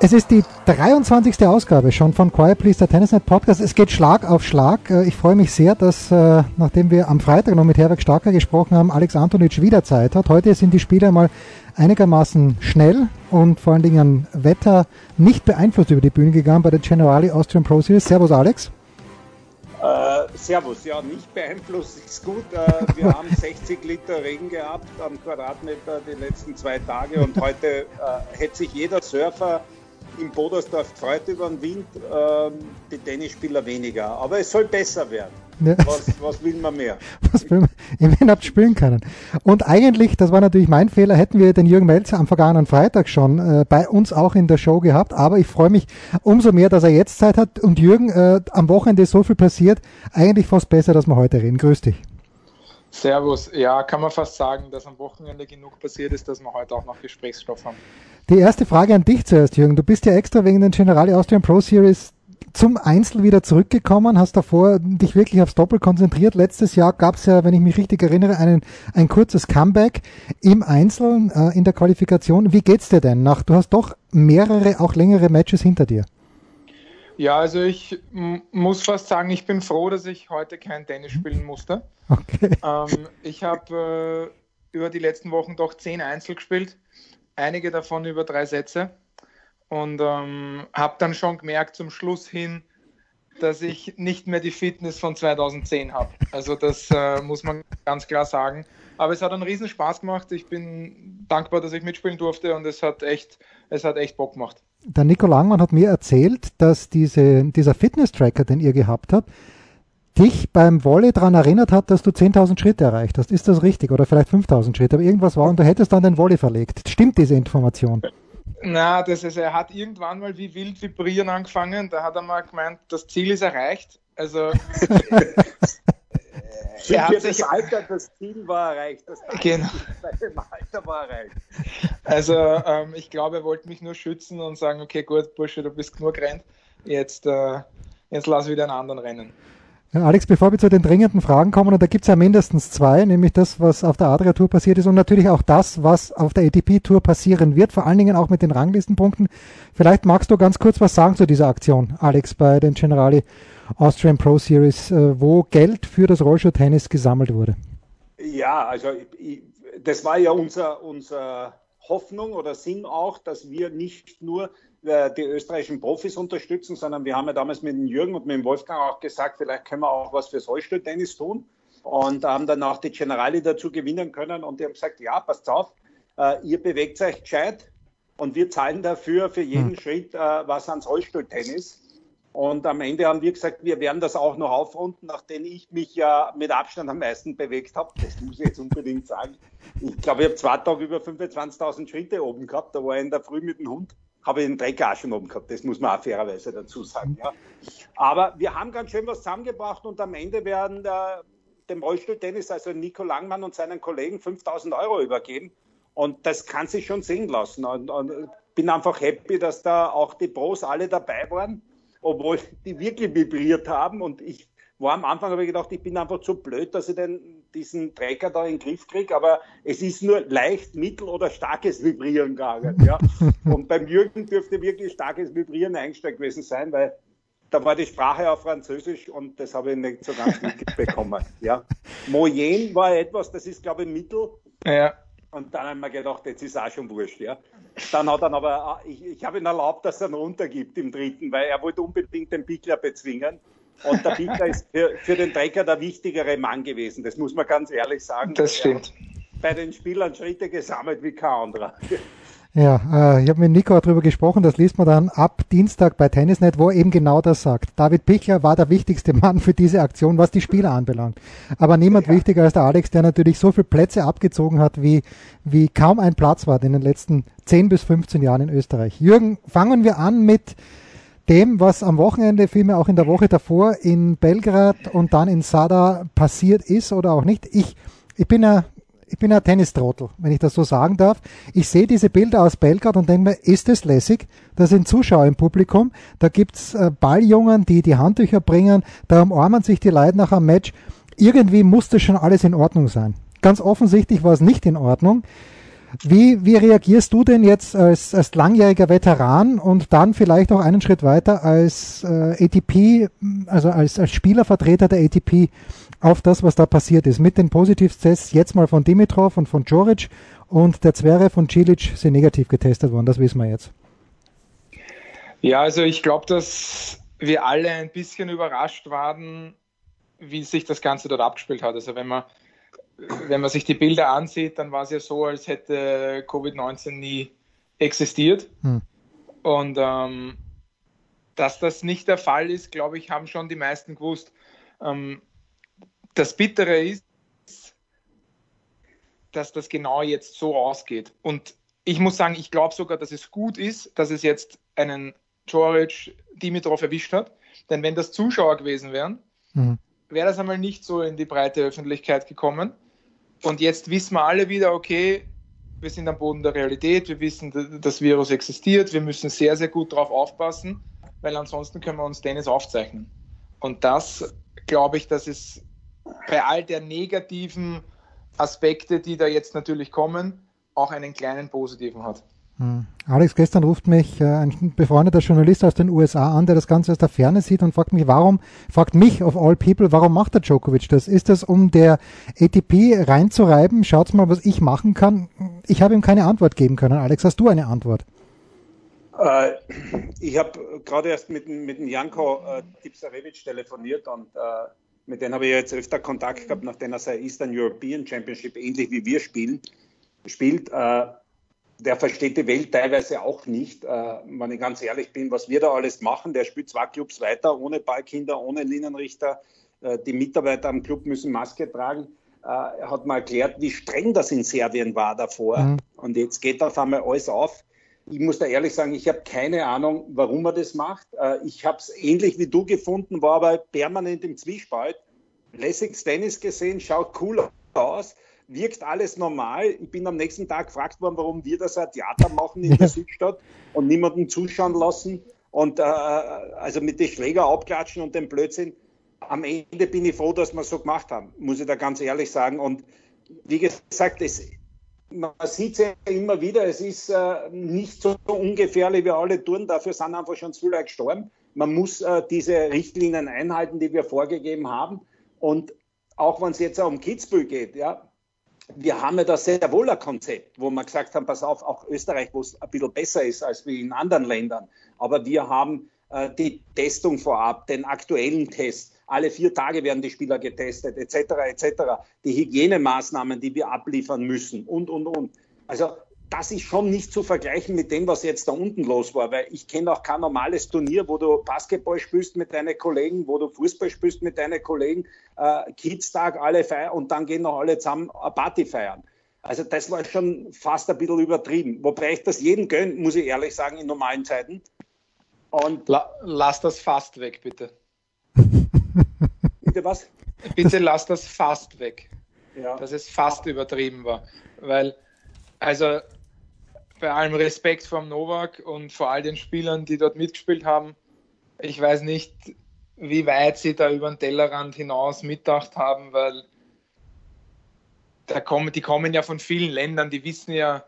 Es ist die 23. Ausgabe schon von Quiet Please, der Tennisnet Podcast. Es geht Schlag auf Schlag. Äh, Ich freue mich sehr, dass, äh, nachdem wir am Freitag noch mit Herbert Starker gesprochen haben, Alex Antonic wieder Zeit hat. Heute sind die Spieler mal einigermaßen schnell und vor allen Dingen an Wetter nicht beeinflusst über die Bühne gegangen bei der Generali Austrian Pro Series. Servus Alex. Äh, servus, ja, nicht beeinflusst ist gut. Äh, wir haben 60 Liter Regen gehabt am Quadratmeter die letzten zwei Tage und heute äh, hätte sich jeder Surfer im Bodersdorf gefreut über den Wind, ähm, die Tennisspieler weniger. Aber es soll besser werden. Ja. Was, was will man mehr? Was will man? Immerhin habt spielen können. Und eigentlich, das war natürlich mein Fehler, hätten wir den Jürgen Melzer am vergangenen Freitag schon äh, bei uns auch in der Show gehabt. Aber ich freue mich umso mehr, dass er jetzt Zeit hat. Und Jürgen, äh, am Wochenende ist so viel passiert. Eigentlich fast besser, dass wir heute reden. Grüß dich. Servus. Ja, kann man fast sagen, dass am Wochenende genug passiert ist, dass wir heute auch noch Gesprächsstoff haben. Die erste Frage an dich zuerst, Jürgen. Du bist ja extra wegen den Generali Austrian Pro Series zum Einzel wieder zurückgekommen, hast davor dich wirklich aufs Doppel konzentriert. Letztes Jahr gab es ja, wenn ich mich richtig erinnere, einen, ein kurzes Comeback im Einzel äh, in der Qualifikation. Wie geht's dir denn nach? Du hast doch mehrere, auch längere Matches hinter dir. Ja, also ich muss fast sagen, ich bin froh, dass ich heute kein Tennis spielen musste. Okay. Ähm, ich habe äh, über die letzten Wochen doch zehn Einzel gespielt, einige davon über drei Sätze und ähm, habe dann schon gemerkt zum Schluss hin, dass ich nicht mehr die Fitness von 2010 habe. Also das äh, muss man ganz klar sagen. Aber es hat einen riesen Spaß gemacht. Ich bin dankbar, dass ich mitspielen durfte und es hat echt, es hat echt Bock gemacht. Der Nico Langmann hat mir erzählt, dass diese, dieser Fitness-Tracker, den ihr gehabt habt, dich beim Volley daran erinnert hat, dass du 10.000 Schritte erreicht hast. Ist das richtig? Oder vielleicht 5.000 Schritte? Aber irgendwas war und du hättest dann den Volley verlegt. Stimmt diese Information? Na, das ist, er hat irgendwann mal wie wild vibrieren angefangen. Da hat er mal gemeint, das Ziel ist erreicht. Also Er hat das Alter, das Ziel war erreicht. Das Genau. Alter war erreicht. also ähm, ich glaube, er wollte mich nur schützen und sagen, okay, gut, Bursche, du bist genug rennt. Jetzt, äh, jetzt lass wieder einen anderen rennen. Alex, bevor wir zu den dringenden Fragen kommen, und da gibt es ja mindestens zwei, nämlich das, was auf der Adria-Tour passiert ist und natürlich auch das, was auf der ATP-Tour passieren wird, vor allen Dingen auch mit den Ranglistenpunkten. Vielleicht magst du ganz kurz was sagen zu dieser Aktion, Alex, bei den Generali Austrian Pro Series, äh, wo Geld für das Rollschuh-Tennis gesammelt wurde. Ja, also das war ja unser, unser Hoffnung oder Sinn auch, dass wir nicht nur die österreichischen Profis unterstützen, sondern wir haben ja damals mit dem Jürgen und mit dem Wolfgang auch gesagt, vielleicht können wir auch was fürs Rollstuhl-Tennis tun und haben dann auch die Generali dazu gewinnen können und die haben gesagt, ja, passt auf, äh, ihr bewegt euch gescheit und wir zahlen dafür für jeden Schritt äh, was ans Rollstuhl-Tennis. Und am Ende haben wir gesagt, wir werden das auch noch aufrunden, nachdem ich mich ja mit Abstand am meisten bewegt habe. Das muss ich jetzt unbedingt sagen. Ich glaube, ich habe zwei Tage über 25.000 Schritte oben gehabt. Da war ich in der Früh mit dem Hund, habe ich auch schon oben gehabt. Das muss man auch fairerweise dazu sagen. Ja. Aber wir haben ganz schön was zusammengebracht und am Ende werden der, dem Rollstuhltennis, also Nico Langmann und seinen Kollegen 5.000 Euro übergeben. Und das kann sich schon sehen lassen. Und, und bin einfach happy, dass da auch die Pros alle dabei waren obwohl die wirklich vibriert haben. Und ich war am Anfang, habe ich gedacht, ich bin einfach zu blöd, dass ich den, diesen Trecker da in den Griff kriege. Aber es ist nur leicht, mittel- oder starkes Vibrieren gegangen. Ja. Und beim Jürgen dürfte wirklich starkes Vibrieren eingestellt gewesen sein, weil da war die Sprache auf Französisch und das habe ich nicht so ganz mitbekommen. Ja. Moyen war etwas, das ist, glaube ich, mittel. Ja. Und dann haben wir gedacht, jetzt ist auch schon wurscht. Ja. Dann hat er aber, ich, ich habe ihn erlaubt, dass er einen runtergibt im dritten, weil er wollte unbedingt den Pickler bezwingen. Und der Pickler ist für, für den Trecker der wichtigere Mann gewesen. Das muss man ganz ehrlich sagen. Das stimmt. Bei den Spielern Schritte gesammelt wie kein anderer. Ja, äh, ich habe mit Nico darüber gesprochen, das liest man dann ab Dienstag bei Tennisnet, wo er eben genau das sagt. David Pichler war der wichtigste Mann für diese Aktion, was die Spieler anbelangt. Aber niemand ja. wichtiger als der Alex, der natürlich so viele Plätze abgezogen hat, wie, wie kaum ein Platz war in den letzten 10 bis 15 Jahren in Österreich. Jürgen, fangen wir an mit dem, was am Wochenende, vielmehr auch in der Woche davor in Belgrad und dann in Sada passiert ist oder auch nicht. Ich, ich bin ja ich bin ein Tennistrottel, wenn ich das so sagen darf. Ich sehe diese Bilder aus Belgrad und denke mir, ist es lässig? Da sind Zuschauer im Publikum, da gibt's äh, Balljungen, die die Handtücher bringen, da umarmen sich die Leute nach einem Match. Irgendwie muss das schon alles in Ordnung sein. Ganz offensichtlich war es nicht in Ordnung. Wie, wie reagierst du denn jetzt als, als langjähriger Veteran und dann vielleicht auch einen Schritt weiter als äh, ATP, also als, als Spielervertreter der ATP auf das, was da passiert ist? Mit den Positivtests jetzt mal von Dimitrov und von Joric und der Zwerre von Cilic sind negativ getestet worden, das wissen wir jetzt. Ja, also ich glaube, dass wir alle ein bisschen überrascht waren, wie sich das Ganze dort abgespielt hat. Also wenn man wenn man sich die Bilder ansieht, dann war es ja so, als hätte Covid-19 nie existiert. Hm. Und ähm, dass das nicht der Fall ist, glaube ich, haben schon die meisten gewusst. Ähm, das Bittere ist, dass das genau jetzt so ausgeht. Und ich muss sagen, ich glaube sogar, dass es gut ist, dass es jetzt einen Joric Dimitrov erwischt hat. Denn wenn das Zuschauer gewesen wären, mhm. wäre das einmal nicht so in die breite Öffentlichkeit gekommen. Und jetzt wissen wir alle wieder, okay, wir sind am Boden der Realität, wir wissen, das Virus existiert, wir müssen sehr, sehr gut darauf aufpassen, weil ansonsten können wir uns Tennis aufzeichnen. Und das glaube ich, dass es bei all der negativen Aspekte, die da jetzt natürlich kommen, auch einen kleinen positiven hat. Hm. Alex, gestern ruft mich äh, ein befreundeter Journalist aus den USA an, der das Ganze aus der Ferne sieht und fragt mich, warum, fragt mich of all people, warum macht der Djokovic das? Ist das, um der ATP reinzureiben? Schaut's mal, was ich machen kann. Ich habe ihm keine Antwort geben können. Alex, hast du eine Antwort? Äh, ich habe gerade erst mit, mit dem Janko äh, Tipsarevic telefoniert und äh, mit dem habe ich jetzt öfter Kontakt gehabt, nachdem er sein Eastern European Championship ähnlich wie wir spielen, spielt. Äh, der versteht die Welt teilweise auch nicht, äh, wenn ich ganz ehrlich bin, was wir da alles machen. Der spielt zwei Clubs weiter, ohne Ballkinder, ohne Linienrichter. Äh, die Mitarbeiter am Club müssen Maske tragen. Äh, er hat mal erklärt, wie streng das in Serbien war davor. Mhm. Und jetzt geht auf einmal alles auf. Ich muss da ehrlich sagen, ich habe keine Ahnung, warum er das macht. Äh, ich habe es ähnlich wie du gefunden, war aber permanent im Zwiespalt. Lässiges Tennis gesehen, schaut cool aus wirkt alles normal. Ich bin am nächsten Tag gefragt worden, warum wir das ein Theater machen in der Südstadt und niemanden zuschauen lassen und äh, also mit den Schläger abklatschen und dem Blödsinn. Am Ende bin ich froh, dass wir es so gemacht haben, muss ich da ganz ehrlich sagen. Und wie gesagt, es, man sieht es ja immer wieder, es ist äh, nicht so ungefährlich wie alle tun, dafür sind einfach schon zu viele gestorben. Man muss äh, diese Richtlinien einhalten, die wir vorgegeben haben. Und auch wenn es jetzt um Kitzbühel geht, ja, wir haben ja da sehr wohl ein Konzept, wo wir gesagt haben, pass auf, auch Österreich, wo es ein bisschen besser ist als wie in anderen Ländern. Aber wir haben äh, die Testung vorab, den aktuellen Test. Alle vier Tage werden die Spieler getestet, etc., etc. Die Hygienemaßnahmen, die wir abliefern müssen und, und, und. Also das ist schon nicht zu vergleichen mit dem, was jetzt da unten los war, weil ich kenne auch kein normales Turnier, wo du Basketball spielst mit deinen Kollegen, wo du Fußball spielst mit deinen Kollegen, äh, Kids-Tag, alle feiern und dann gehen noch alle zusammen eine Party feiern. Also das war schon fast ein bisschen übertrieben. Wobei ich das jedem gönne, muss ich ehrlich sagen, in normalen Zeiten. Und La lass das fast weg, bitte. bitte was? Bitte lass das fast weg. Ja. Dass es fast übertrieben war. Weil, also bei allem Respekt vor Novak und vor all den Spielern, die dort mitgespielt haben. Ich weiß nicht, wie weit sie da über den Tellerrand hinaus mitdacht haben, weil da kommen, die kommen ja von vielen Ländern, die wissen ja,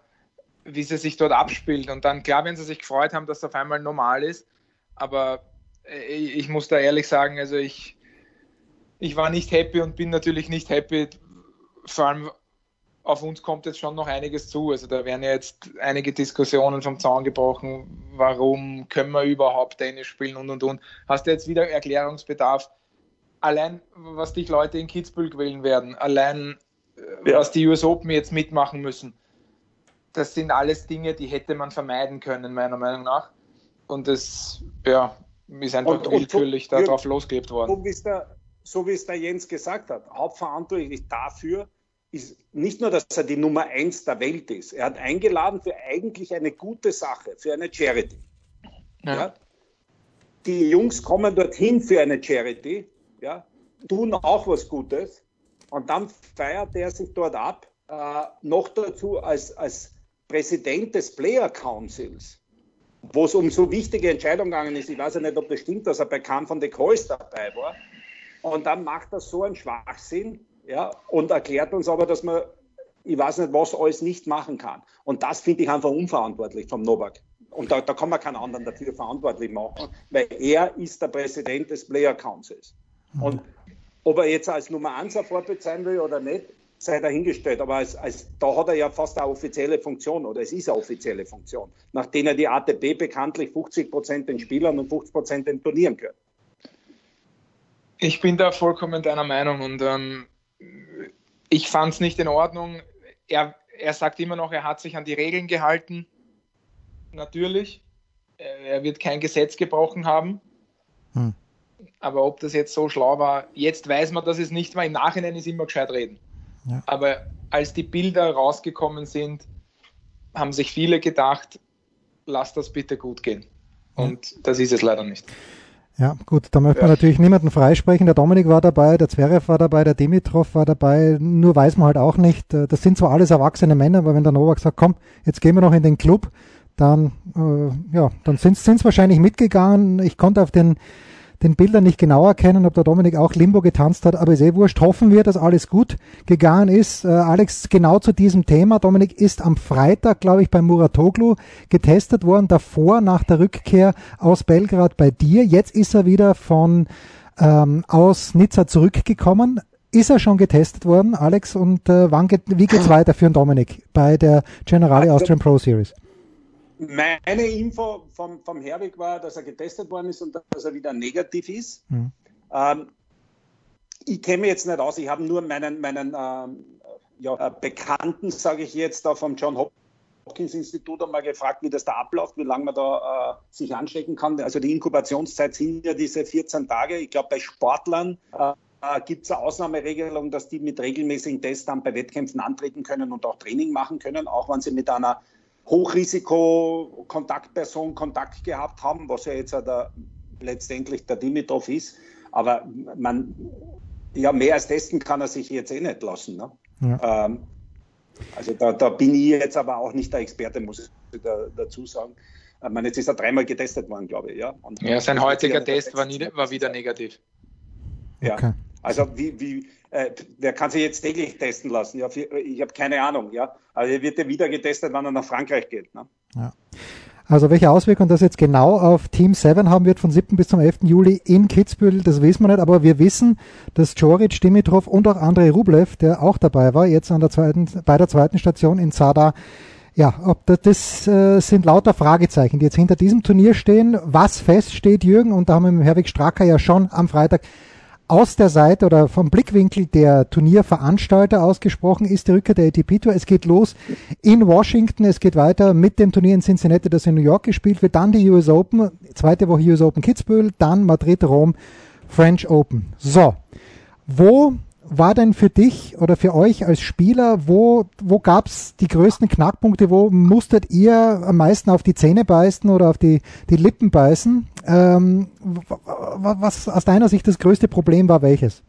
wie sie sich dort abspielt. Und dann, klar, wenn sie sich gefreut haben, dass es auf einmal normal ist, aber äh, ich muss da ehrlich sagen, also ich, ich war nicht happy und bin natürlich nicht happy, vor allem auf uns kommt jetzt schon noch einiges zu. Also da werden ja jetzt einige Diskussionen vom Zaun gebrochen. Warum können wir überhaupt Tennis spielen und und und. Hast du jetzt wieder Erklärungsbedarf? Allein, was dich Leute in Kitzbühel wählen werden, allein, äh, ja. was die US Open jetzt mitmachen müssen. das sind alles Dinge, die hätte man vermeiden können, meiner Meinung nach. Und das ja, ist einfach und, willkürlich darauf losgelebt worden. So wie, es der, so wie es der Jens gesagt hat, hauptverantwortlich dafür ist nicht nur, dass er die Nummer eins der Welt ist. Er hat eingeladen für eigentlich eine gute Sache, für eine Charity. Ja. ja. Die Jungs kommen dorthin für eine Charity, ja, tun auch was Gutes und dann feiert er sich dort ab, äh, noch dazu als, als Präsident des Player Councils, wo es um so wichtige Entscheidungen gegangen ist. Ich weiß ja nicht, ob das stimmt, dass er bei Kahn von de Kois dabei war. Und dann macht er so einen Schwachsinn ja, und erklärt uns aber, dass man, ich weiß nicht, was alles nicht machen kann. Und das finde ich einfach unverantwortlich vom Novak. Und da, da kann man keinen anderen dafür verantwortlich machen, weil er ist der Präsident des Player Councils. Und ob er jetzt als Nummer 1 ein Vorbild sein will oder nicht, sei dahingestellt. Aber als, als, da hat er ja fast eine offizielle Funktion oder es ist eine offizielle Funktion, nachdem er die ATP bekanntlich 50 Prozent den Spielern und 50 Prozent den Turnieren gehört. Ich bin da vollkommen deiner Meinung und ähm, ich fand es nicht in Ordnung. Er, er sagt immer noch, er hat sich an die Regeln gehalten. Natürlich. Er wird kein Gesetz gebrochen haben. Hm. Aber ob das jetzt so schlau war, jetzt weiß man, dass es nicht war. Im Nachhinein ist immer gescheit reden. Ja. Aber als die Bilder rausgekommen sind, haben sich viele gedacht, lass das bitte gut gehen. Und das ist es leider nicht. Ja, gut, da möchte man natürlich niemanden freisprechen. Der Dominik war dabei, der Zverev war dabei, der Dimitrov war dabei. Nur weiß man halt auch nicht, äh, das sind zwar alles erwachsene Männer, aber wenn der Novak sagt, komm, jetzt gehen wir noch in den Club, dann, äh, ja, dann sind es wahrscheinlich mitgegangen. Ich konnte auf den den Bildern nicht genau erkennen, ob der Dominik auch Limbo getanzt hat, aber ist eh wurscht. Hoffen wir, dass alles gut gegangen ist. Äh, Alex, genau zu diesem Thema. Dominik ist am Freitag, glaube ich, bei Muratoglu getestet worden, davor nach der Rückkehr aus Belgrad bei dir. Jetzt ist er wieder von ähm, aus Nizza zurückgekommen. Ist er schon getestet worden, Alex? Und äh, wann geht, wie geht's weiter für den Dominik bei der Generali also, Austrian Pro Series? Meine Info vom, vom Herwig war, dass er getestet worden ist und dass er wieder negativ ist. Mhm. Ähm, ich kenne mich jetzt nicht aus, ich habe nur meinen, meinen ähm, ja, äh, Bekannten, sage ich jetzt, da vom John Hopkins Institut einmal gefragt, wie das da abläuft, wie lange man da äh, sich anstecken kann. Also die Inkubationszeit sind ja diese 14 Tage. Ich glaube, bei Sportlern äh, gibt es eine Ausnahmeregelung, dass die mit regelmäßigen Tests dann bei Wettkämpfen antreten können und auch Training machen können, auch wenn sie mit einer Hochrisiko-Kontaktperson Kontakt gehabt haben, was ja jetzt der, letztendlich der Dimitrov ist. Aber man, ja, mehr als testen kann er sich jetzt eh nicht lassen. Ne? Ja. Ähm, also da, da, bin ich jetzt aber auch nicht der Experte, muss ich da, dazu sagen. Ich meine, jetzt ist er dreimal getestet worden, glaube ich. Ja, Und ja sein heutiger Test war, nie, war wieder negativ. Ja. Okay. Also wie, wie äh, der kann sich jetzt täglich testen lassen. Ja, ich habe keine Ahnung. Ja, aber er wird ja wieder getestet, wenn er nach Frankreich geht. Ne? Ja. Also welche Auswirkungen das jetzt genau auf Team 7 haben wird von 7. bis zum 11. Juli in Kitzbühel, das wissen wir nicht, aber wir wissen, dass Joric, Dimitrov und auch Andrei Rublev, der auch dabei war, jetzt an der zweiten, bei der zweiten Station in Zadar, ja, ob das, das äh, sind lauter Fragezeichen, die jetzt hinter diesem Turnier stehen. Was feststeht, Jürgen, und da haben wir mit Herwig Stracker ja schon am Freitag aus der Seite oder vom Blickwinkel der Turnierveranstalter ausgesprochen ist die Rückkehr der ATP Tour. Es geht los in Washington, es geht weiter mit dem Turnier in Cincinnati, das in New York gespielt wird, dann die US Open, zweite Woche US Open Kitzbühel, dann Madrid, Rom, French Open. So, wo war denn für dich oder für euch als Spieler, wo, wo gab es die größten Knackpunkte, wo musstet ihr am meisten auf die Zähne beißen oder auf die, die Lippen beißen? Ähm, was aus deiner Sicht das größte Problem war, welches?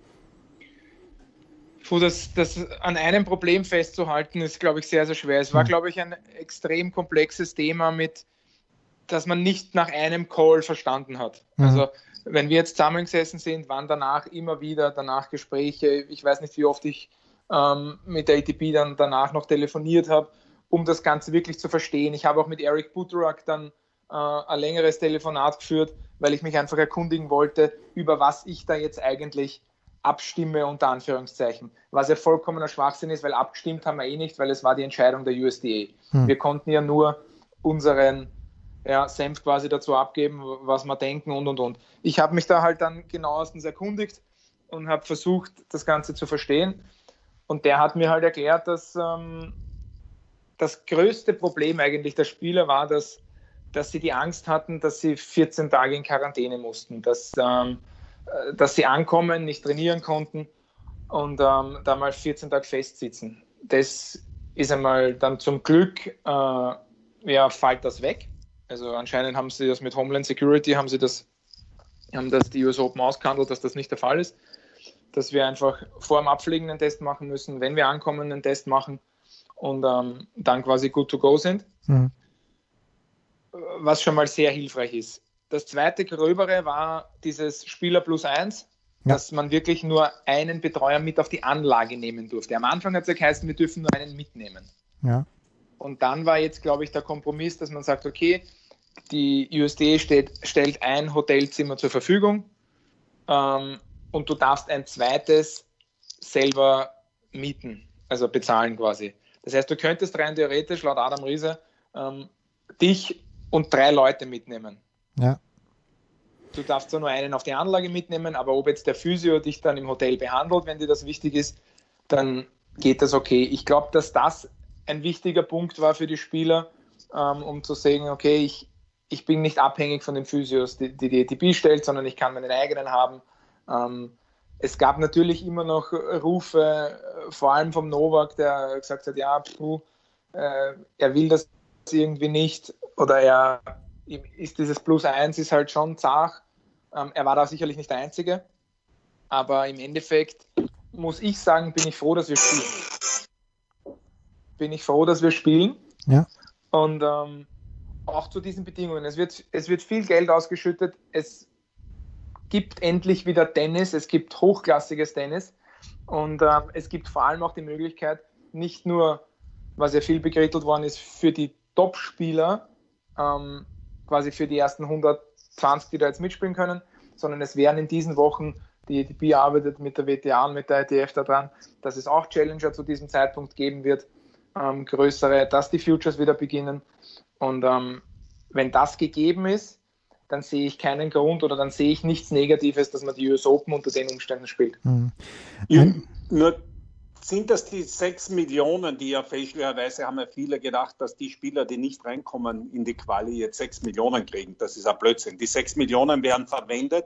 Puh, das, das an einem Problem festzuhalten, ist, glaube ich, sehr, sehr schwer. Es war, glaube ich, ein extrem komplexes Thema, mit das man nicht nach einem Call verstanden hat. Mhm. Also wenn wir jetzt zusammengesessen sind, waren danach immer wieder danach Gespräche. Ich weiß nicht, wie oft ich ähm, mit der ATP dann danach noch telefoniert habe, um das Ganze wirklich zu verstehen. Ich habe auch mit Eric Buturak dann äh, ein längeres Telefonat geführt, weil ich mich einfach erkundigen wollte, über was ich da jetzt eigentlich abstimme, unter Anführungszeichen. Was ja vollkommener Schwachsinn ist, weil abgestimmt haben wir eh nicht, weil es war die Entscheidung der USDA. Hm. Wir konnten ja nur unseren ja, Senf quasi dazu abgeben, was wir denken und und und. Ich habe mich da halt dann genauestens erkundigt und habe versucht, das Ganze zu verstehen. Und der hat mir halt erklärt, dass, ähm, das größte Problem eigentlich der Spieler war, dass, dass sie die Angst hatten, dass sie 14 Tage in Quarantäne mussten, dass, ähm, äh, dass sie ankommen, nicht trainieren konnten und ähm, da mal 14 Tage festsitzen. Das ist einmal dann zum Glück, äh, ja, fällt das weg. Also anscheinend haben sie das mit Homeland Security, haben sie das, haben das die US Open ausgehandelt, dass das nicht der Fall ist. Dass wir einfach vor dem Abfliegen einen Test machen müssen, wenn wir ankommen, einen Test machen und ähm, dann quasi good to go sind. Mhm. Was schon mal sehr hilfreich ist. Das zweite gröbere war dieses Spieler plus eins, ja. dass man wirklich nur einen Betreuer mit auf die Anlage nehmen durfte. Am Anfang hat es ja geheißen, wir dürfen nur einen mitnehmen. Ja. Und dann war jetzt, glaube ich, der Kompromiss, dass man sagt, okay, die USD steht, stellt ein Hotelzimmer zur Verfügung ähm, und du darfst ein zweites selber mieten, also bezahlen quasi. Das heißt, du könntest rein theoretisch, laut Adam Riese, ähm, dich und drei Leute mitnehmen. Ja. Du darfst zwar nur einen auf die Anlage mitnehmen, aber ob jetzt der Physio dich dann im Hotel behandelt, wenn dir das wichtig ist, dann geht das okay. Ich glaube, dass das ein wichtiger Punkt war für die Spieler, ähm, um zu sagen, okay, ich, ich bin nicht abhängig von den Physios, die die, die ATP stellt, sondern ich kann meinen eigenen haben. Ähm, es gab natürlich immer noch Rufe, vor allem vom Novak, der gesagt hat, ja, puh, äh, er will das irgendwie nicht oder er ist dieses Plus 1 ist halt schon zart. Ähm, er war da sicherlich nicht der Einzige, aber im Endeffekt muss ich sagen, bin ich froh, dass wir spielen. Bin ich froh, dass wir spielen. Ja. Und ähm, auch zu diesen Bedingungen. Es wird, es wird viel Geld ausgeschüttet. Es gibt endlich wieder Tennis. Es gibt hochklassiges Tennis. Und äh, es gibt vor allem auch die Möglichkeit, nicht nur, was ja viel begrittelt worden ist, für die Top-Spieler, ähm, quasi für die ersten 120, die da jetzt mitspielen können, sondern es werden in diesen Wochen, die EDP arbeitet mit der WTA und mit der ITF daran, dass es auch Challenger zu diesem Zeitpunkt geben wird, ähm, größere, dass die Futures wieder beginnen. Und ähm, wenn das gegeben ist, dann sehe ich keinen Grund oder dann sehe ich nichts Negatives, dass man die US Open unter den Umständen spielt. Mhm. Nur sind das die sechs Millionen, die ja fälschlicherweise haben ja viele gedacht, dass die Spieler, die nicht reinkommen in die Quali, jetzt sechs Millionen kriegen. Das ist ein Blödsinn. Die sechs Millionen werden verwendet,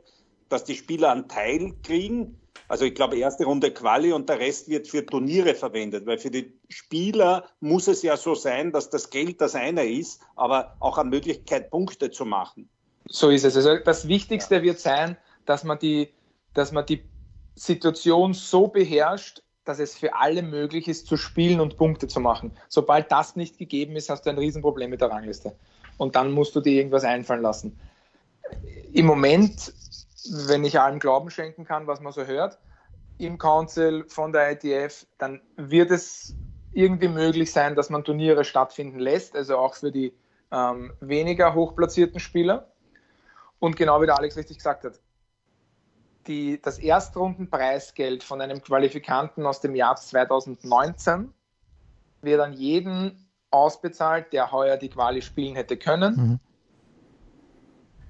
dass die Spieler einen Teil kriegen also ich glaube, erste Runde Quali und der Rest wird für Turniere verwendet, weil für die Spieler muss es ja so sein, dass das Geld das eine ist, aber auch eine Möglichkeit, Punkte zu machen. So ist es. Also das Wichtigste wird sein, dass man die, dass man die Situation so beherrscht, dass es für alle möglich ist, zu spielen und Punkte zu machen. Sobald das nicht gegeben ist, hast du ein Riesenproblem mit der Rangliste. Und dann musst du dir irgendwas einfallen lassen. Im Moment wenn ich allem Glauben schenken kann, was man so hört, im Council von der ITF, dann wird es irgendwie möglich sein, dass man Turniere stattfinden lässt, also auch für die ähm, weniger hochplatzierten Spieler. Und genau wie der Alex richtig gesagt hat, die, das Erstrundenpreisgeld von einem Qualifikanten aus dem Jahr 2019 wird an jeden ausbezahlt, der heuer die Quali spielen hätte können. Mhm.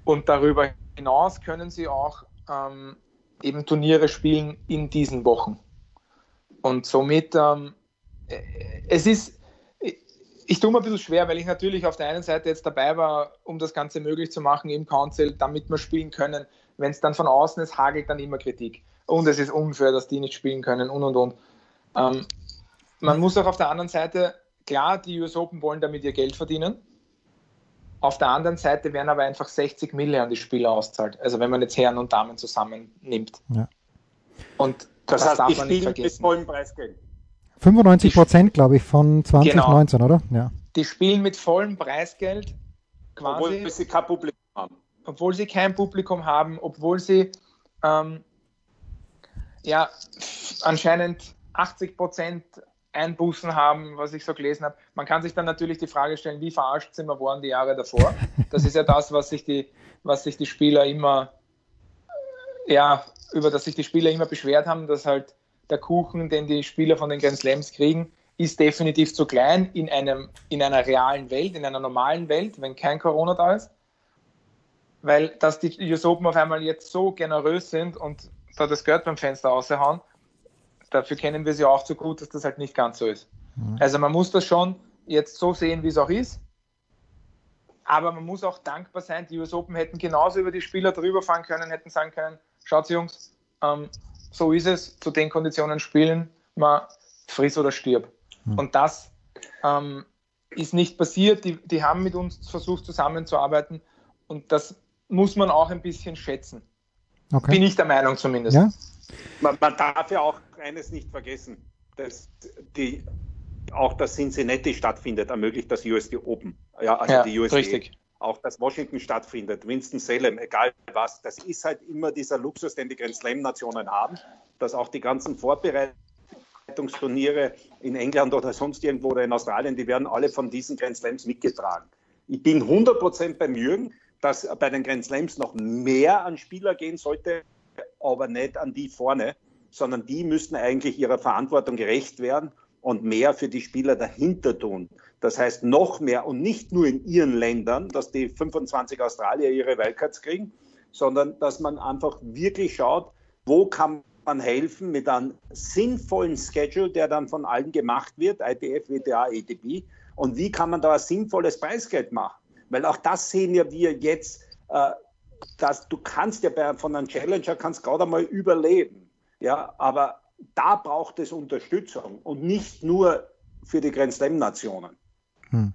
Und darüber hinaus können sie auch ähm, eben Turniere spielen in diesen Wochen. Und somit, ähm, äh, es ist, ich, ich tue mir ein bisschen schwer, weil ich natürlich auf der einen Seite jetzt dabei war, um das Ganze möglich zu machen im Council, damit wir spielen können. Wenn es dann von außen ist, hagelt dann immer Kritik. Und es ist unfair, dass die nicht spielen können und und und. Ähm, man muss auch auf der anderen Seite, klar, die US Open wollen damit ihr Geld verdienen. Auf der anderen Seite werden aber einfach 60 Mille an die Spieler auszahlt. Also wenn man jetzt Herren und Damen zusammennimmt. Ja. Und das, das heißt, darf man nicht vergessen. Mit vollem Preisgeld. 95 Prozent, glaube ich, von 2019, genau. oder? Ja. Die spielen mit vollem Preisgeld quasi. Obwohl sie kein Publikum haben. Obwohl sie kein Publikum haben, obwohl sie ähm, ja anscheinend 80 Prozent Einbußen haben, was ich so gelesen habe. Man kann sich dann natürlich die Frage stellen, wie verarscht sind wir waren die Jahre davor? Das ist ja das, was sich die, was sich die Spieler immer, ja, über das sich die Spieler immer beschwert haben, dass halt der Kuchen, den die Spieler von den Grand Slams kriegen, ist definitiv zu klein in, einem, in einer realen Welt, in einer normalen Welt, wenn kein Corona da ist. Weil, dass die US Open auf einmal jetzt so generös sind und da das Geld beim Fenster raushauen, dafür kennen wir sie auch zu gut, dass das halt nicht ganz so ist. Mhm. Also man muss das schon jetzt so sehen, wie es auch ist. Aber man muss auch dankbar sein, die US Open hätten genauso über die Spieler drüber fahren können, hätten sagen können, schaut Jungs, ähm, so ist es, zu den Konditionen spielen, man friss oder stirb. Mhm. Und das ähm, ist nicht passiert. Die, die haben mit uns versucht zusammenzuarbeiten und das muss man auch ein bisschen schätzen. Okay. Bin ich der Meinung zumindest. Ja? Man, man, darf ja auch eines nicht vergessen, dass die, auch das Cincinnati stattfindet, ermöglicht das USD Open. Ja, also ja, die USD. Richtig. Auch das Washington stattfindet, Winston-Salem, egal was. Das ist halt immer dieser Luxus, den die Grand Slam-Nationen haben, dass auch die ganzen Vorbereitungsturniere in England oder sonst irgendwo oder in Australien, die werden alle von diesen Grand Slams mitgetragen. Ich bin 100% beim Jürgen, dass bei den Grand Slams noch mehr an Spieler gehen sollte, aber nicht an die vorne, sondern die müssten eigentlich ihrer Verantwortung gerecht werden und mehr für die Spieler dahinter tun. Das heißt noch mehr und nicht nur in ihren Ländern, dass die 25 Australier ihre Wildcards kriegen, sondern dass man einfach wirklich schaut, wo kann man helfen mit einem sinnvollen Schedule, der dann von allen gemacht wird, ITF, WTA, ETB, und wie kann man da ein sinnvolles Preisgeld machen? Weil auch das sehen ja wir jetzt, äh, dass du kannst ja bei, von einem Challenger kannst gerade einmal überleben. Ja, aber da braucht es Unterstützung und nicht nur für die Grand Slam-Nationen. Hm.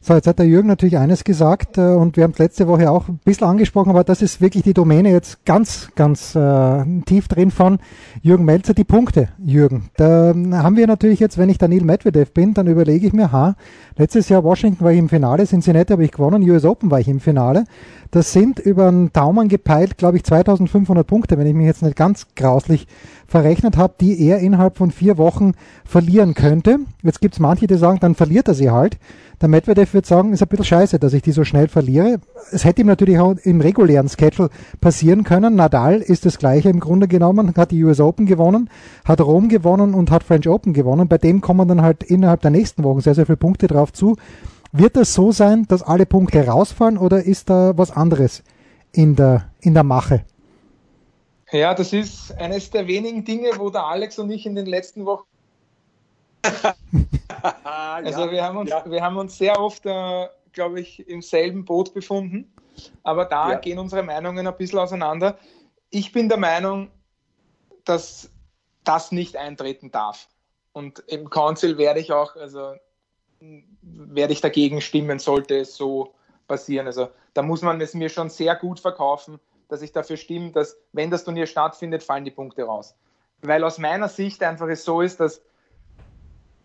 So, jetzt hat der Jürgen natürlich eines gesagt äh, und wir haben es letzte Woche auch ein bisschen angesprochen, aber das ist wirklich die Domäne jetzt ganz, ganz äh, tief drin von Jürgen Melzer, die Punkte, Jürgen. Da haben wir natürlich jetzt, wenn ich Daniel Medvedev bin, dann überlege ich mir, ha, letztes Jahr Washington war ich im Finale, Cincinnati habe ich gewonnen, US Open war ich im Finale. Das sind über den Daumen gepeilt, glaube ich, 2500 Punkte, wenn ich mich jetzt nicht ganz grauslich verrechnet habe, die er innerhalb von vier Wochen verlieren könnte. Jetzt gibt es manche, die sagen, dann verliert er sie halt. Der Medvedev wird sagen, ist ein bisschen scheiße, dass ich die so schnell verliere. Es hätte ihm natürlich auch im regulären Schedule passieren können. Nadal ist das gleiche im Grunde genommen, hat die US Open gewonnen, hat Rom gewonnen und hat French Open gewonnen. Bei dem kommen dann halt innerhalb der nächsten Wochen sehr, sehr viele Punkte drauf zu. Wird das so sein, dass alle Punkte rausfallen oder ist da was anderes in der, in der Mache? Ja, das ist eines der wenigen Dinge, wo der Alex und ich in den letzten Wochen also ja, wir, haben uns, ja. wir haben uns sehr oft, äh, glaube ich, im selben Boot befunden. Aber da ja. gehen unsere Meinungen ein bisschen auseinander. Ich bin der Meinung, dass das nicht eintreten darf. Und im Council werde ich auch, also werde ich dagegen stimmen, sollte es so passieren. Also da muss man es mir schon sehr gut verkaufen, dass ich dafür stimme, dass wenn das Turnier stattfindet, fallen die Punkte raus. Weil aus meiner Sicht einfach es so ist, dass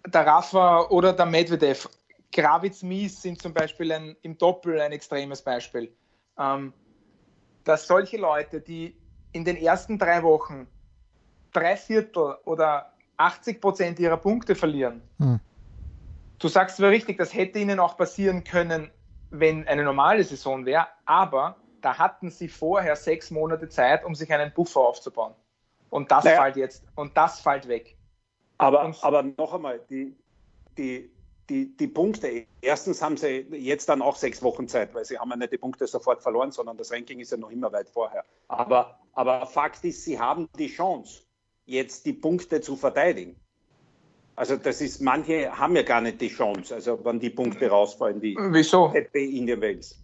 der Rafa oder der Medvedev, Gravitz Mies sind zum Beispiel ein, im Doppel ein extremes Beispiel. Ähm, dass solche Leute, die in den ersten drei Wochen drei Viertel oder 80 Prozent ihrer Punkte verlieren, hm. du sagst zwar richtig, das hätte ihnen auch passieren können, wenn eine normale Saison wäre, aber da hatten sie vorher sechs Monate Zeit, um sich einen Buffer aufzubauen. Und das naja. fällt jetzt, und das fällt weg. Aber, aber noch einmal, die, die, die, die Punkte, erstens haben sie jetzt dann auch sechs Wochen Zeit, weil sie haben ja nicht die Punkte sofort verloren, sondern das Ranking ist ja noch immer weit vorher. Aber, aber Fakt ist, sie haben die Chance, jetzt die Punkte zu verteidigen. Also das ist, manche haben ja gar nicht die Chance, also wenn die Punkte rausfallen, die Wieso? Indian Wales.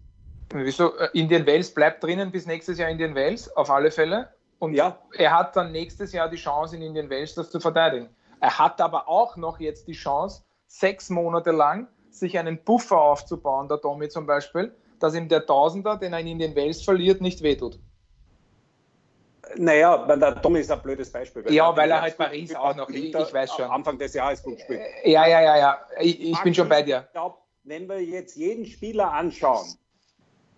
Wieso? Indian Wales bleibt drinnen bis nächstes Jahr Indian Wales, auf alle Fälle. Und ja. er hat dann nächstes Jahr die Chance, in Indian Wales das zu verteidigen. Er hat aber auch noch jetzt die Chance, sechs Monate lang sich einen Buffer aufzubauen, der Tommy zum Beispiel, dass ihm der Tausender, den er in den Wales verliert, nicht wehtut. Naja, der Tommy ist ein blödes Beispiel. Weil ja, weil er halt Paris auch noch, ich, ich weiß schon. Anfang des Jahres gut spielt. Ja, ja, ja, ja, ich, ich bin schon bei dir. Ich glaube, wenn wir jetzt jeden Spieler anschauen,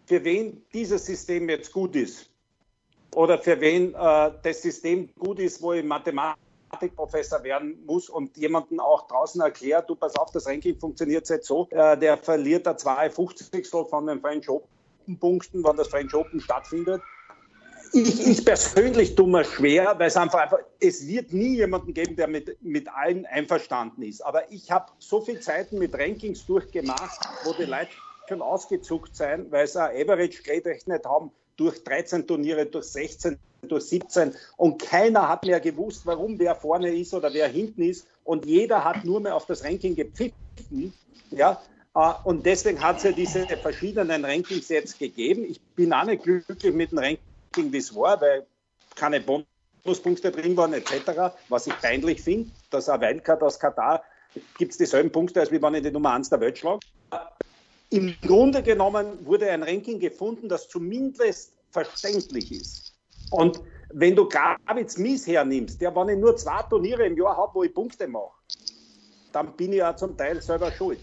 für wen dieses System jetzt gut ist, oder für wen äh, das System gut ist, wo ich Mathematik Mathematikprofessor werden muss und jemanden auch draußen erklärt, du pass auf, das Ranking funktioniert jetzt so, äh, der verliert da 52 von den French Open Punkten, wann das French Open stattfindet. Ich, ich persönlich tue mir schwer, weil es einfach, einfach, es wird nie jemanden geben, der mit, mit allen einverstanden ist. Aber ich habe so viele Zeiten mit Rankings durchgemacht, wo die Leute schon ausgezuckt sein, weil sie ein Average gerechnet haben durch 13 Turniere, durch 16, durch 17 und keiner hat mehr gewusst, warum wer vorne ist oder wer hinten ist und jeder hat nur mehr auf das Ranking gepfiffen. Ja, äh, und deswegen hat es ja diese verschiedenen Rankings jetzt gegeben. Ich bin auch nicht glücklich mit dem Ranking, wie es war, weil keine Bonuspunkte drin waren etc., was ich peinlich finde, dass ein Wildcard aus Katar gibt es dieselben Punkte, als wie wenn ich die Nummer 1 der Welt schlage. Im Grunde genommen wurde ein Ranking gefunden, das zumindest verständlich ist. Und wenn du Gravitz Mies hernimmst, der, wenn ich nur zwei Turniere im Jahr habe, wo ich Punkte mache, dann bin ich ja zum Teil selber schuld.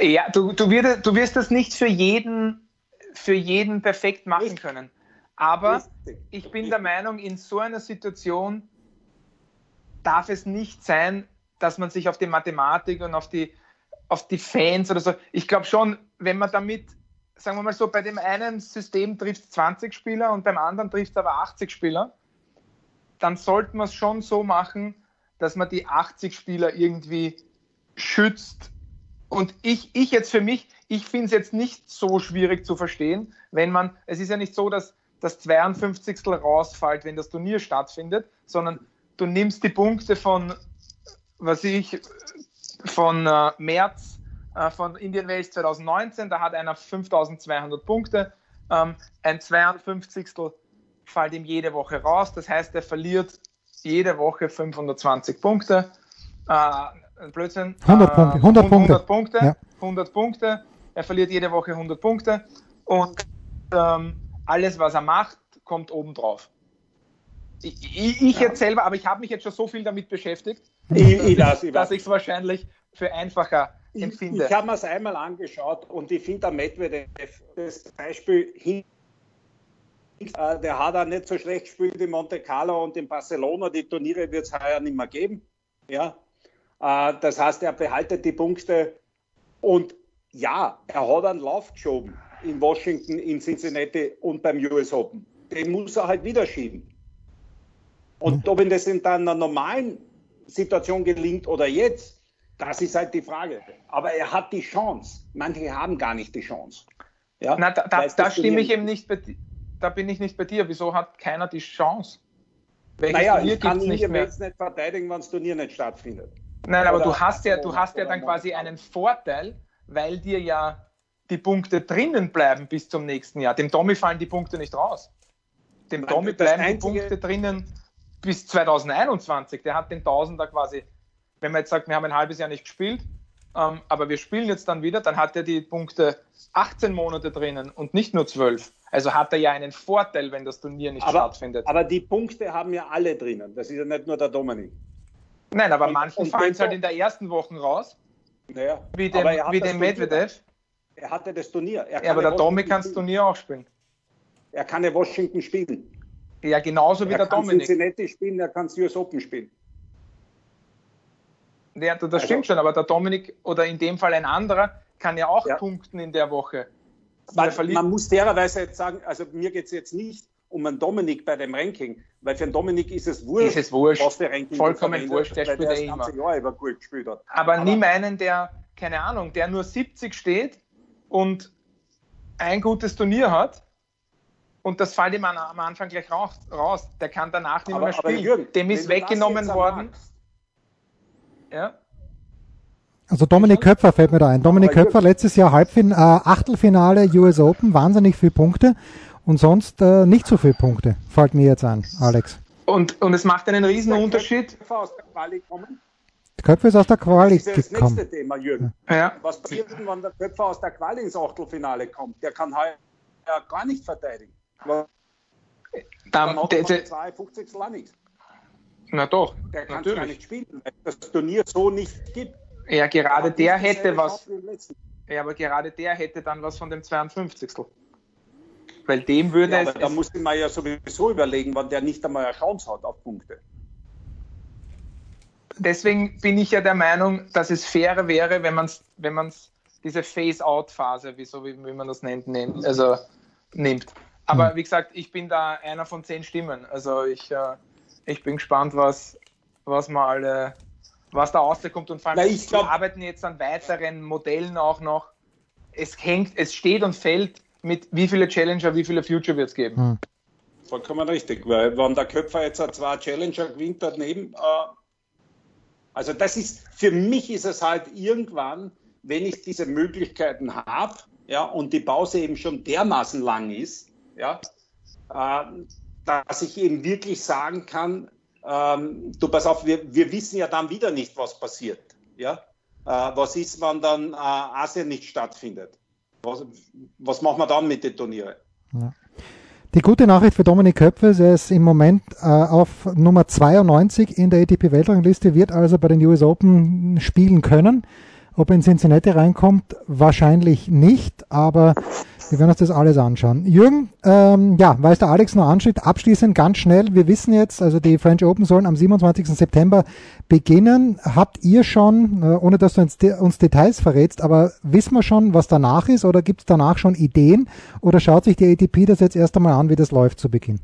Ja, du, du, wirst, du wirst das nicht für jeden, für jeden perfekt machen Richtig. können. Aber Richtig. ich bin der Meinung, in so einer Situation darf es nicht sein, dass man sich auf die Mathematik und auf die, auf die Fans oder so. Ich glaube schon, wenn man damit, sagen wir mal so, bei dem einen System trifft 20 Spieler und beim anderen trifft es aber 80 Spieler, dann sollte man es schon so machen, dass man die 80 Spieler irgendwie schützt. Und ich, ich jetzt für mich, ich finde es jetzt nicht so schwierig zu verstehen, wenn man, es ist ja nicht so, dass das 52. rausfällt, wenn das Turnier stattfindet, sondern du nimmst die Punkte von was ich von äh, März äh, von Indian Wells 2019, da hat einer 5200 Punkte, ähm, ein 52. fällt ihm jede Woche raus, das heißt, er verliert jede Woche 520 Punkte. Äh, Blödsinn. 100 Punkte. 100, 100 Punkte. Punkte ja. 100 Punkte. Er verliert jede Woche 100 Punkte und ähm, alles, was er macht, kommt obendrauf. Ich, ich, ich jetzt selber, aber ich habe mich jetzt schon so viel damit beschäftigt, ich, ich dass ich es wahrscheinlich für einfacher empfinde. Ich, ich habe mir es einmal angeschaut und ich finde, der Medvedev, das Beispiel hin, äh, der hat auch nicht so schlecht gespielt in Monte Carlo und in Barcelona. Die Turniere wird es heuer nicht mehr geben. Ja? Äh, das heißt, er behaltet die Punkte und ja, er hat einen Lauf geschoben in Washington, in Cincinnati und beim US Open. Den muss er halt wieder schieben. Und ob ihm das in einer normalen Situation gelingt oder jetzt, das ist halt die Frage. Aber er hat die Chance. Manche haben gar nicht die Chance. Ja? Na, da, da, da stimme ich eben nicht bei Da bin ich nicht bei dir. Wieso hat keiner die Chance? Welches naja, Turnier ich kann ihn nicht, jetzt nicht verteidigen, wenn das Turnier nicht stattfindet. Nein, aber oder du hast ja, du hast ja dann quasi einen Vorteil, weil dir ja die Punkte drinnen bleiben bis zum nächsten Jahr. Dem Tommy fallen die Punkte nicht raus. Dem Tommy bleiben die Punkte drinnen bis 2021. Der hat den Tausender quasi, wenn man jetzt sagt, wir haben ein halbes Jahr nicht gespielt, ähm, aber wir spielen jetzt dann wieder, dann hat er die Punkte 18 Monate drinnen und nicht nur 12. Also hat er ja einen Vorteil, wenn das Turnier nicht aber, stattfindet. Aber die Punkte haben ja alle drinnen. Das ist ja nicht nur der Dominik. Nein, aber und, manchen fallen es halt in der ersten Woche raus. Naja, wie dem, wie dem Medvedev. Er hatte das Turnier. ja, aber der Dominik kann das Turnier auch spielen. Er kann ja Washington spielen. Ja, genauso wie er der kann Dominik. Cincinnati spielen, er kann US Open spielen. Ja, das also, stimmt schon, aber der Dominik oder in dem Fall ein anderer kann ja auch ja. punkten in der Woche. Man, man muss fairerweise jetzt sagen, also mir geht es jetzt nicht um einen Dominik bei dem Ranking, weil für einen Dominik ist es wurscht, ist es wurscht. was der Ranking Vollkommen wurscht, der spielt der das ganze immer. Jahr über gut gespielt hat. Aber, aber nimm einen, der, keine Ahnung, der nur 70 steht und ein gutes Turnier hat und das fällt ihm am Anfang gleich raus. Der kann danach nicht aber, mehr spielen. Jürgen, Dem ist weggenommen worden. Ja. Also Dominik Köpfer fällt mir da ein. Dominik Köpfer letztes Jahr Halbfin äh, Achtelfinale US Open, wahnsinnig viele Punkte und sonst äh, nicht so viele Punkte, fällt mir jetzt ein, Alex. Und, und es macht einen riesen Unterschied. Köpfer aus der Quali kommen? Köpfer ist aus der Quali gekommen. Das ist das nächste Thema, Jürgen. Ja. Was passiert denn, wenn der Köpfer aus der Quali ins Achtelfinale kommt? Der kann halt ja gar nicht verteidigen. Dann hat der, der, 52 nichts. Na doch, der kann gar nicht spielen, weil das Turnier so nicht gibt. Ja, gerade der hätte was. Ja, aber gerade der hätte dann was von dem 52. Weil dem würde ja, es. Da musste man ja sowieso überlegen, wann der nicht einmal eine Chance hat auf Punkte. Deswegen bin ich ja der Meinung, dass es fairer wäre, wenn man es wenn man's diese Phase-out-Phase, wie, so, wie, wie man das nennt, nennt, also nimmt. Aber hm. wie gesagt, ich bin da einer von zehn Stimmen. Also ich, äh, ich bin gespannt, was, was mal alle, was da rauskommt. Und vor allem, Na, ich glaub, wir arbeiten jetzt an weiteren Modellen auch noch. es hängt, es steht und fällt mit wie viele Challenger, wie viele Future wird es geben. Hm. Vollkommen richtig, weil wenn der Köpfer jetzt zwei Challenger gewinnt daneben, äh, also das ist, für mich ist es halt irgendwann, wenn ich diese Möglichkeiten habe, ja, und die Pause eben schon dermaßen lang ist, ja, äh, dass ich eben wirklich sagen kann, ähm, du pass auf, wir, wir wissen ja dann wieder nicht, was passiert. Ja? Äh, was ist, wenn dann äh, Asien nicht stattfindet? Was, was machen wir dann mit den Turnieren? Ja. Die gute Nachricht für Dominik Köpfes, er ist im Moment äh, auf Nummer 92 in der ATP-Weltrangliste, wird also bei den US Open spielen können. Ob er in Cincinnati reinkommt, wahrscheinlich nicht, aber wir werden uns das alles anschauen. Jürgen, ähm, ja, weil es der Alex noch anschließt, abschließend ganz schnell, wir wissen jetzt, also die French Open sollen am 27. September beginnen. Habt ihr schon, äh, ohne dass du uns, uns Details verrätst, aber wissen wir schon, was danach ist oder gibt es danach schon Ideen oder schaut sich die ATP das jetzt erst einmal an, wie das läuft zu Beginn?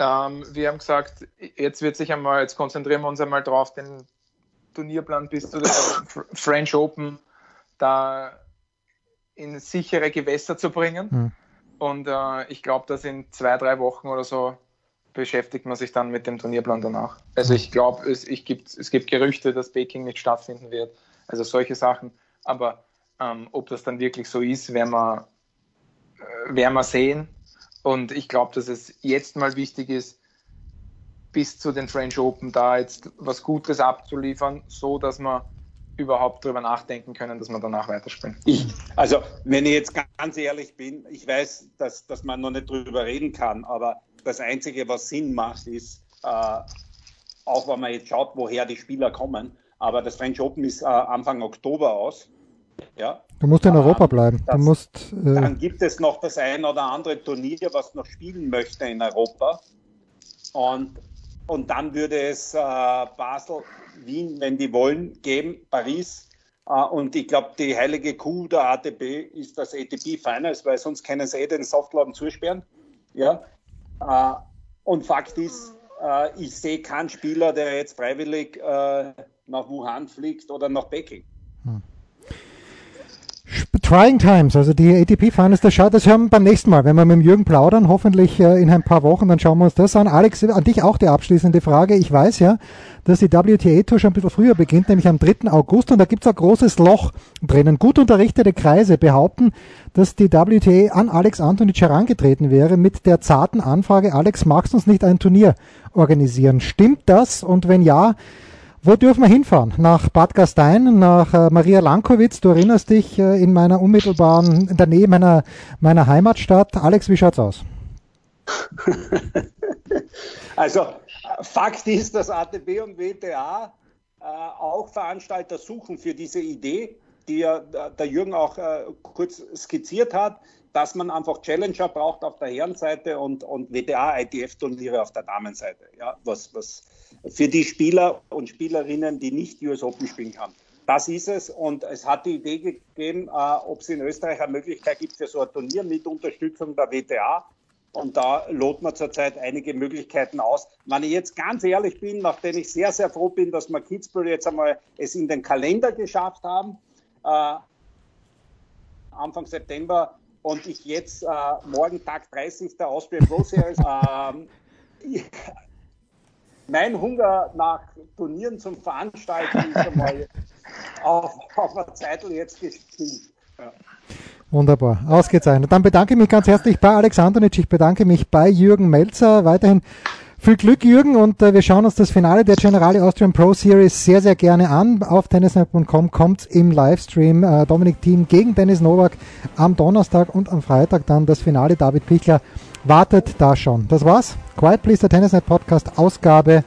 Ähm, wir haben gesagt, jetzt wird sich einmal, jetzt konzentrieren wir uns einmal drauf, den Turnierplan bis zu der French Open da in sichere Gewässer zu bringen. Mhm. Und äh, ich glaube, dass in zwei, drei Wochen oder so beschäftigt man sich dann mit dem Turnierplan danach. Also ich glaube, es, gibt, es gibt Gerüchte, dass Peking nicht stattfinden wird. Also solche Sachen. Aber ähm, ob das dann wirklich so ist, werden wir, äh, werden wir sehen. Und ich glaube, dass es jetzt mal wichtig ist, bis zu den French Open da jetzt was Gutes abzuliefern, so dass wir überhaupt darüber nachdenken können, dass wir danach weiterspielen. Ich, also, wenn ich jetzt ganz ehrlich bin, ich weiß, dass, dass man noch nicht drüber reden kann, aber das Einzige, was Sinn macht, ist, äh, auch wenn man jetzt schaut, woher die Spieler kommen, aber das French Open ist äh, Anfang Oktober aus. Ja. Du musst in Europa ähm, bleiben. Das, musst, äh, dann gibt es noch das ein oder andere Turnier, was noch spielen möchte in Europa. Und und dann würde es äh, Basel, Wien, wenn die wollen, geben, Paris. Äh, und ich glaube, die heilige Kuh der ATP ist das ATP Finals, weil sonst können sie eh den Softladen zusperren. Ja? Äh, und Fakt ist, äh, ich sehe keinen Spieler, der jetzt freiwillig äh, nach Wuhan fliegt oder nach Peking. Hm. Trying Times, also die ATP Finals, das hören wir beim nächsten Mal, wenn wir mit Jürgen plaudern, hoffentlich äh, in ein paar Wochen, dann schauen wir uns das an. Alex, an dich auch die abschließende Frage. Ich weiß ja, dass die WTA Tour schon ein bisschen früher beginnt, nämlich am 3. August und da gibt's ein großes Loch drinnen. Gut unterrichtete Kreise behaupten, dass die WTA an Alex Antonic herangetreten wäre mit der zarten Anfrage, Alex, magst du uns nicht ein Turnier organisieren? Stimmt das? Und wenn ja, wo dürfen wir hinfahren? Nach Bad Gastein, nach äh, Maria Lankowitz. Du erinnerst dich äh, in meiner unmittelbaren, in der Nähe meiner, meiner Heimatstadt. Alex, wie schaut's aus? also, Fakt ist, dass ATB und WTA äh, auch Veranstalter suchen für diese Idee, die ja der Jürgen auch äh, kurz skizziert hat, dass man einfach Challenger braucht auf der Herrenseite und, und WTA-ITF-Turniere auf der Damenseite. Ja, was, was für die Spieler und Spielerinnen, die nicht US Open spielen kann. Das ist es und es hat die Idee gegeben, äh, ob es in Österreich eine Möglichkeit gibt für so ein Turnier mit Unterstützung der WTA. Und da lotet man zurzeit einige Möglichkeiten aus. Wenn ich jetzt ganz ehrlich bin, nachdem ich sehr, sehr froh bin, dass wir Kitzbühel jetzt einmal es in den Kalender geschafft haben, äh, Anfang September und ich jetzt äh, morgen Tag 30 der Austrian Pro Series äh, mein Hunger nach Turnieren zum Veranstalten ist einmal auf, auf der Zeitel jetzt gespielt. Ja. Wunderbar, ausgezeichnet. Dann bedanke ich mich ganz herzlich bei Alexandronic, ich bedanke mich bei Jürgen Melzer. Weiterhin viel Glück, Jürgen, und äh, wir schauen uns das Finale der Generale Austrian Pro Series sehr, sehr gerne an. Auf tennisnet.com kommt im Livestream äh, Dominik Thiem gegen Dennis Nowak am Donnerstag und am Freitag dann das Finale. David Pichler wartet da schon. Das war's. Quiet Please, der Tennisnet Podcast, Ausgabe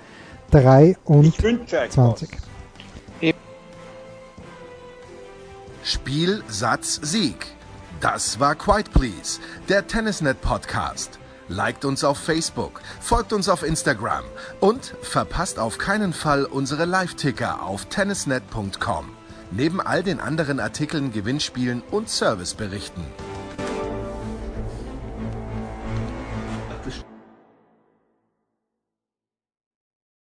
23. Spiel, Satz, Sieg. Das war Quiet Please, der Tennisnet Podcast. Liked uns auf Facebook, folgt uns auf Instagram und verpasst auf keinen Fall unsere Live-Ticker auf tennisnet.com. Neben all den anderen Artikeln, Gewinnspielen und Serviceberichten.